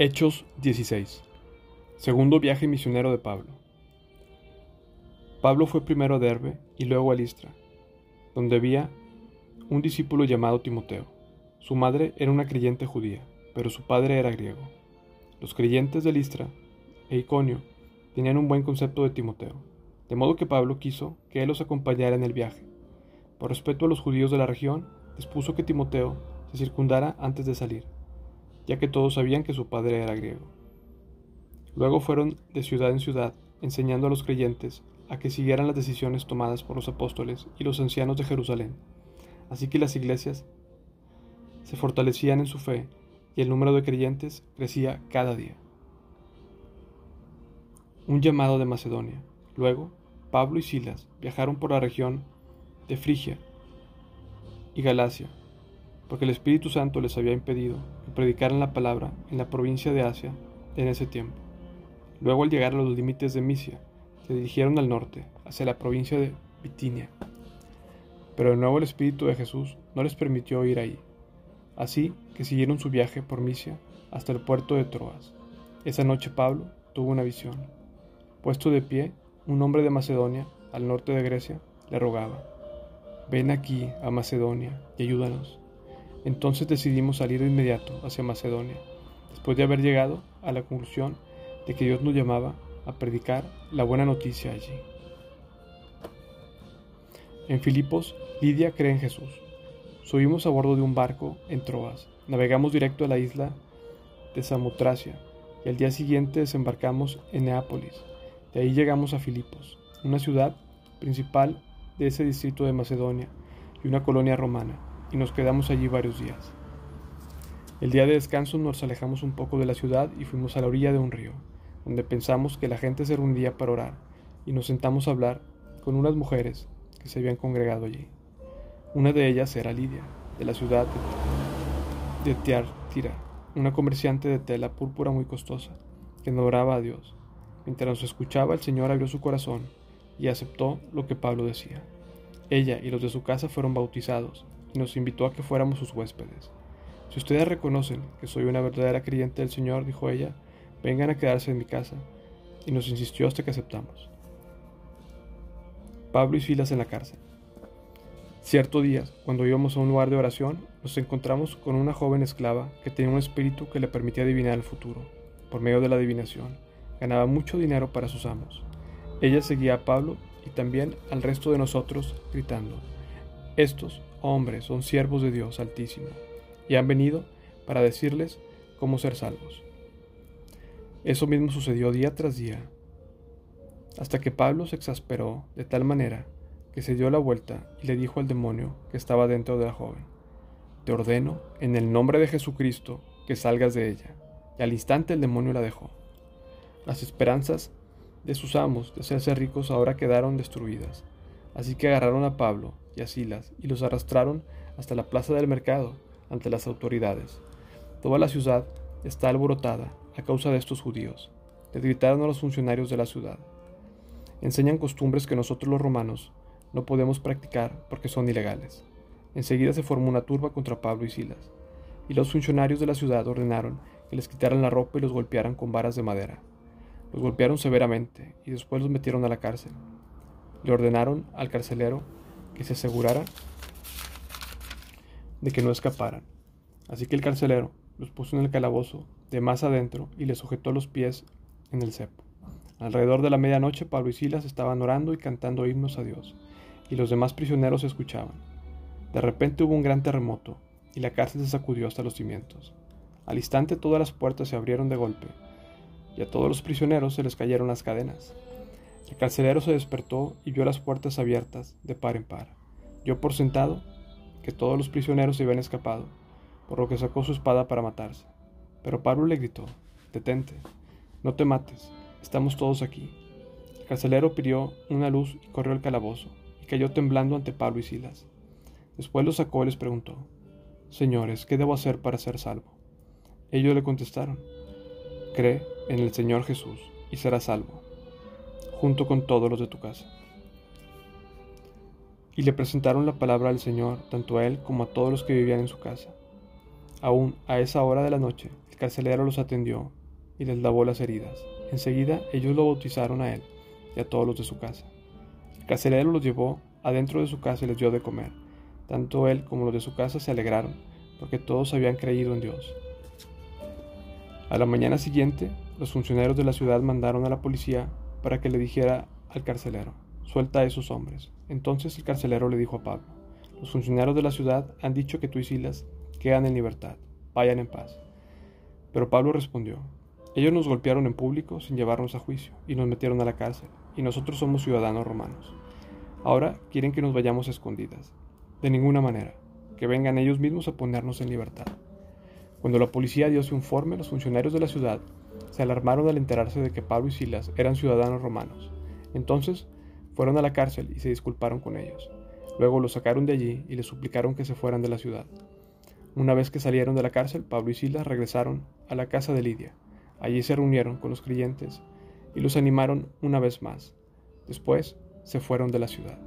Hechos 16. Segundo viaje misionero de Pablo. Pablo fue primero a Derbe y luego a Listra, donde había un discípulo llamado Timoteo. Su madre era una creyente judía, pero su padre era griego. Los creyentes de Listra e Iconio tenían un buen concepto de Timoteo, de modo que Pablo quiso que él los acompañara en el viaje. Por respeto a los judíos de la región, dispuso que Timoteo se circundara antes de salir ya que todos sabían que su padre era griego. Luego fueron de ciudad en ciudad, enseñando a los creyentes a que siguieran las decisiones tomadas por los apóstoles y los ancianos de Jerusalén. Así que las iglesias se fortalecían en su fe y el número de creyentes crecía cada día. Un llamado de Macedonia. Luego, Pablo y Silas viajaron por la región de Frigia y Galacia, porque el Espíritu Santo les había impedido que predicaran la palabra en la provincia de Asia en ese tiempo. Luego al llegar a los límites de Misia, se dirigieron al norte, hacia la provincia de Bitinia. Pero de nuevo el Espíritu de Jesús no les permitió ir ahí, así que siguieron su viaje por Misia hasta el puerto de Troas. Esa noche Pablo tuvo una visión. Puesto de pie, un hombre de Macedonia, al norte de Grecia, le rogaba, ven aquí a Macedonia y ayúdanos entonces decidimos salir de inmediato hacia Macedonia, después de haber llegado a la conclusión de que Dios nos llamaba a predicar la buena noticia allí. En Filipos, Lidia cree en Jesús. Subimos a bordo de un barco en Troas, navegamos directo a la isla de Samotracia y al día siguiente desembarcamos en Neápolis. De ahí llegamos a Filipos, una ciudad principal de ese distrito de Macedonia y una colonia romana y nos quedamos allí varios días. El día de descanso nos alejamos un poco de la ciudad y fuimos a la orilla de un río, donde pensamos que la gente se reunía para orar, y nos sentamos a hablar con unas mujeres que se habían congregado allí. Una de ellas era Lidia, de la ciudad de Tiartira, una comerciante de tela púrpura muy costosa, que adoraba a Dios. Mientras nos escuchaba, el Señor abrió su corazón y aceptó lo que Pablo decía. Ella y los de su casa fueron bautizados, y nos invitó a que fuéramos sus huéspedes. Si ustedes reconocen que soy una verdadera creyente del Señor, dijo ella, vengan a quedarse en mi casa, y nos insistió hasta que aceptamos. Pablo y Silas en la cárcel. Cierto día, cuando íbamos a un lugar de oración, nos encontramos con una joven esclava que tenía un espíritu que le permitía adivinar el futuro. Por medio de la adivinación, ganaba mucho dinero para sus amos. Ella seguía a Pablo y también al resto de nosotros, gritando, Estos hombres son siervos de Dios Altísimo, y han venido para decirles cómo ser salvos. Eso mismo sucedió día tras día, hasta que Pablo se exasperó de tal manera que se dio la vuelta y le dijo al demonio que estaba dentro de la joven, Te ordeno, en el nombre de Jesucristo, que salgas de ella. Y al instante el demonio la dejó. Las esperanzas de sus amos de hacerse ricos ahora quedaron destruidas. Así que agarraron a Pablo y a Silas y los arrastraron hasta la plaza del mercado ante las autoridades. Toda la ciudad está alborotada a causa de estos judíos. Les gritaron a los funcionarios de la ciudad. Enseñan costumbres que nosotros los romanos no podemos practicar porque son ilegales. Enseguida se formó una turba contra Pablo y Silas, y los funcionarios de la ciudad ordenaron que les quitaran la ropa y los golpearan con varas de madera. Los golpearon severamente y después los metieron a la cárcel. Le ordenaron al carcelero que se asegurara de que no escaparan. Así que el carcelero los puso en el calabozo de más adentro y les sujetó los pies en el cepo. Alrededor de la medianoche Pablo y Silas estaban orando y cantando himnos a Dios, y los demás prisioneros escuchaban. De repente hubo un gran terremoto, y la cárcel se sacudió hasta los cimientos. Al instante todas las puertas se abrieron de golpe, y a todos los prisioneros se les cayeron las cadenas. El carcelero se despertó y vio las puertas abiertas de par en par. Yo por sentado que todos los prisioneros se habían escapado, por lo que sacó su espada para matarse. Pero Pablo le gritó, Detente, no te mates, estamos todos aquí. El carcelero pidió una luz y corrió al calabozo, y cayó temblando ante Pablo y Silas. Después lo sacó y les preguntó, Señores, ¿qué debo hacer para ser salvo? Ellos le contestaron, Cree en el Señor Jesús y serás salvo junto con todos los de tu casa. Y le presentaron la palabra del Señor tanto a él como a todos los que vivían en su casa. Aún a esa hora de la noche, el carcelero los atendió y les lavó las heridas. Enseguida ellos lo bautizaron a él y a todos los de su casa. El carcelero los llevó adentro de su casa y les dio de comer. Tanto él como los de su casa se alegraron, porque todos habían creído en Dios. A la mañana siguiente, los funcionarios de la ciudad mandaron a la policía para que le dijera al carcelero, suelta a esos hombres. Entonces el carcelero le dijo a Pablo, los funcionarios de la ciudad han dicho que tú y Silas quedan en libertad, vayan en paz. Pero Pablo respondió, ellos nos golpearon en público sin llevarnos a juicio y nos metieron a la cárcel, y nosotros somos ciudadanos romanos. Ahora quieren que nos vayamos escondidas. De ninguna manera, que vengan ellos mismos a ponernos en libertad. Cuando la policía dio su informe, los funcionarios de la ciudad se alarmaron al enterarse de que Pablo y Silas eran ciudadanos romanos. Entonces fueron a la cárcel y se disculparon con ellos. Luego los sacaron de allí y les suplicaron que se fueran de la ciudad. Una vez que salieron de la cárcel, Pablo y Silas regresaron a la casa de Lidia. Allí se reunieron con los creyentes y los animaron una vez más. Después se fueron de la ciudad.